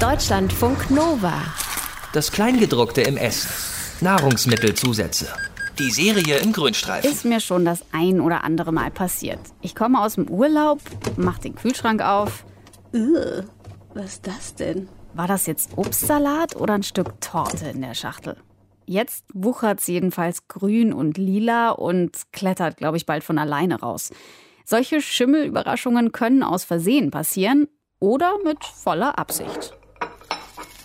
Deutschlandfunk Nova. Das Kleingedruckte im Essen. Nahrungsmittelzusätze. Die Serie im Grünstreifen. Ist mir schon das ein oder andere Mal passiert. Ich komme aus dem Urlaub, mach den Kühlschrank auf. Ugh, was ist das denn? War das jetzt Obstsalat oder ein Stück Torte in der Schachtel? Jetzt wuchert's jedenfalls grün und lila und klettert, glaube ich, bald von alleine raus. Solche Schimmelüberraschungen können aus Versehen passieren oder mit voller Absicht.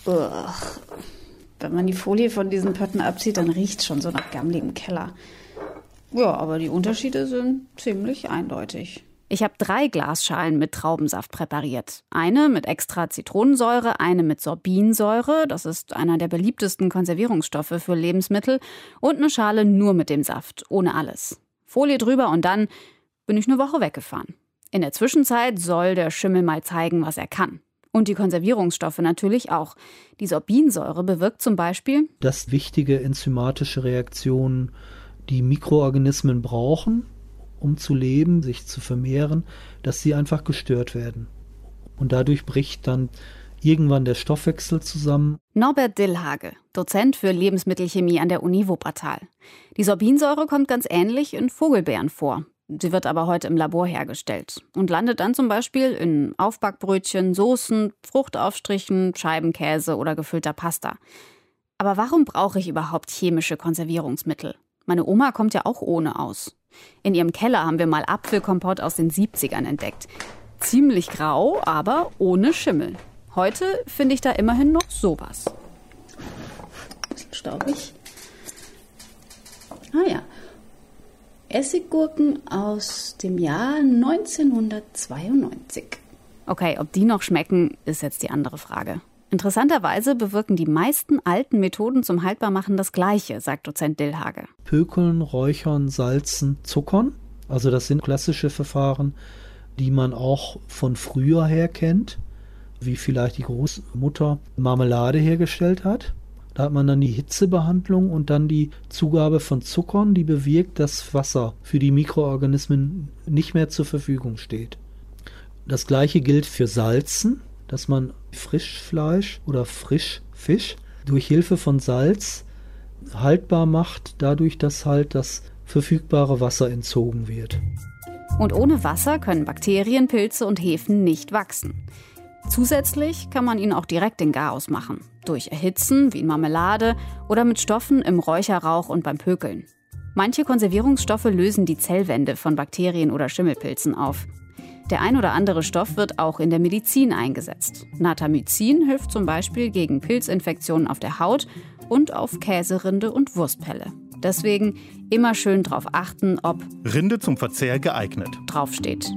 Ugh. Wenn man die Folie von diesen Pötten abzieht, dann riecht schon so nach gammligem Keller. Ja, aber die Unterschiede sind ziemlich eindeutig. Ich habe drei Glasschalen mit Traubensaft präpariert. Eine mit extra Zitronensäure, eine mit Sorbinsäure, das ist einer der beliebtesten Konservierungsstoffe für Lebensmittel, und eine Schale nur mit dem Saft, ohne alles. Folie drüber und dann bin ich eine Woche weggefahren. In der Zwischenzeit soll der Schimmel mal zeigen, was er kann. Und die Konservierungsstoffe natürlich auch. Die Sorbinsäure bewirkt zum Beispiel, dass wichtige enzymatische Reaktionen die Mikroorganismen brauchen, um zu leben, sich zu vermehren, dass sie einfach gestört werden. Und dadurch bricht dann irgendwann der Stoffwechsel zusammen. Norbert Dillhage, Dozent für Lebensmittelchemie an der Uni Wuppertal. Die Sorbinsäure kommt ganz ähnlich in Vogelbeeren vor. Sie wird aber heute im Labor hergestellt und landet dann zum Beispiel in Aufbackbrötchen, Soßen, Fruchtaufstrichen, Scheibenkäse oder gefüllter Pasta. Aber warum brauche ich überhaupt chemische Konservierungsmittel? Meine Oma kommt ja auch ohne aus. In ihrem Keller haben wir mal Apfelkompott aus den 70ern entdeckt. Ziemlich grau, aber ohne Schimmel. Heute finde ich da immerhin noch sowas. Staubig. Ah ja. Essiggurken aus dem Jahr 1992. Okay, ob die noch schmecken, ist jetzt die andere Frage. Interessanterweise bewirken die meisten alten Methoden zum Haltbarmachen das Gleiche, sagt Dozent Dillhage. Pökeln, Räuchern, Salzen, Zuckern. Also das sind klassische Verfahren, die man auch von früher her kennt, wie vielleicht die Großmutter Marmelade hergestellt hat. Da hat man dann die Hitzebehandlung und dann die Zugabe von Zuckern, die bewirkt, dass Wasser für die Mikroorganismen nicht mehr zur Verfügung steht. Das gleiche gilt für Salzen dass man Frischfleisch oder Frischfisch durch Hilfe von Salz haltbar macht, dadurch, dass halt das verfügbare Wasser entzogen wird. Und ohne Wasser können Bakterien, Pilze und Hefen nicht wachsen. Zusätzlich kann man ihn auch direkt in Garaus machen. Durch Erhitzen, wie in Marmelade oder mit Stoffen im Räucherrauch und beim Pökeln. Manche Konservierungsstoffe lösen die Zellwände von Bakterien oder Schimmelpilzen auf. Der ein oder andere Stoff wird auch in der Medizin eingesetzt. Natamycin hilft zum Beispiel gegen Pilzinfektionen auf der Haut und auf Käserinde und Wurstpelle. Deswegen immer schön darauf achten, ob Rinde zum Verzehr geeignet draufsteht.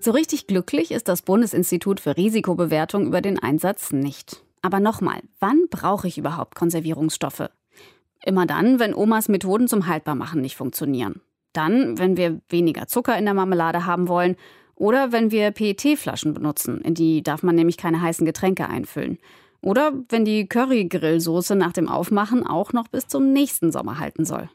So richtig glücklich ist das Bundesinstitut für Risikobewertung über den Einsatz nicht. Aber nochmal, wann brauche ich überhaupt Konservierungsstoffe? Immer dann, wenn Omas Methoden zum Haltbarmachen nicht funktionieren. Dann, wenn wir weniger Zucker in der Marmelade haben wollen oder wenn wir PET-Flaschen benutzen, in die darf man nämlich keine heißen Getränke einfüllen. Oder wenn die Curry-Grillsoße nach dem Aufmachen auch noch bis zum nächsten Sommer halten soll.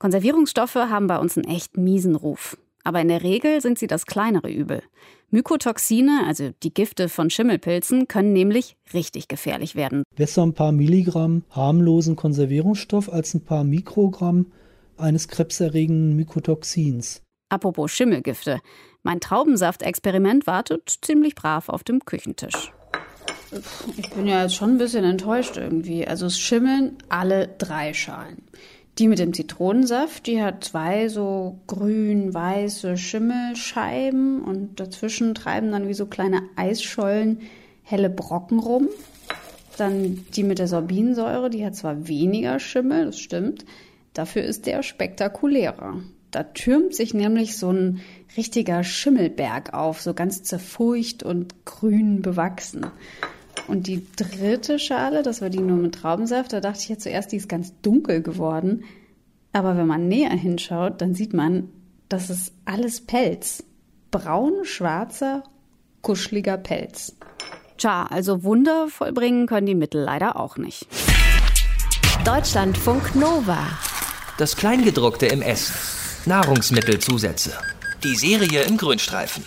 Konservierungsstoffe haben bei uns einen echt miesen Ruf. Aber in der Regel sind sie das kleinere Übel. Mykotoxine, also die Gifte von Schimmelpilzen, können nämlich richtig gefährlich werden. Besser ein paar Milligramm harmlosen Konservierungsstoff als ein paar Mikrogramm eines krebserregenden Mykotoxins. Apropos Schimmelgifte. Mein Traubensaftexperiment wartet ziemlich brav auf dem Küchentisch. Ich bin ja jetzt schon ein bisschen enttäuscht irgendwie. Also es schimmeln alle drei Schalen. Die mit dem Zitronensaft, die hat zwei so grün-weiße Schimmelscheiben und dazwischen treiben dann wie so kleine Eisschollen helle Brocken rum. Dann die mit der Sorbinsäure, die hat zwar weniger Schimmel, das stimmt, dafür ist der spektakulärer. Da türmt sich nämlich so ein richtiger Schimmelberg auf, so ganz zerfurcht und grün bewachsen. Und die dritte Schale, das war die nur mit Traubensaft, da dachte ich ja zuerst, die ist ganz dunkel geworden. Aber wenn man näher hinschaut, dann sieht man, das ist alles Pelz. Braun, schwarzer, kuscheliger Pelz. Tja, also Wunder vollbringen können die Mittel leider auch nicht. Deutschlandfunk Nova. Das Kleingedruckte im Essen. Nahrungsmittelzusätze. Die Serie im Grünstreifen.